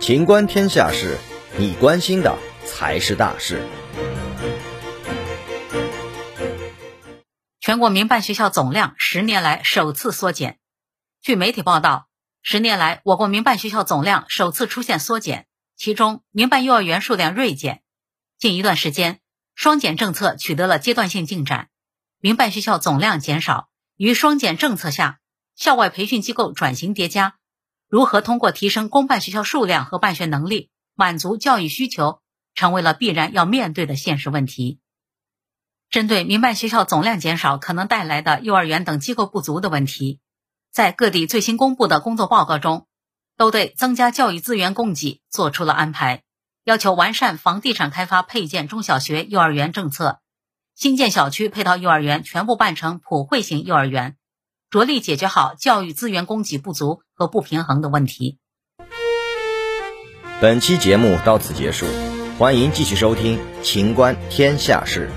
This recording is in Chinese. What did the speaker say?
情观天下事，你关心的才是大事。全国民办学校总量十年来首次缩减。据媒体报道，十年来我国民办学校总量首次出现缩减，其中民办幼儿园数量锐减。近一段时间，双减政策取得了阶段性进展，民办学校总量减少，与双减政策下校外培训机构转型叠加，如何通过提升公办学校数量和办学能力，满足教育需求，成为了必然要面对的现实问题。针对民办学校总量减少可能带来的幼儿园等机构不足的问题，在各地最新公布的工作报告中，都对增加教育资源供给做出了安排，要求完善房地产开发配建中小学、幼儿园政策，新建小区配套幼儿园全部办成普惠型幼儿园，着力解决好教育资源供给不足和不平衡的问题。本期节目到此结束，欢迎继续收听《秦观天下事》。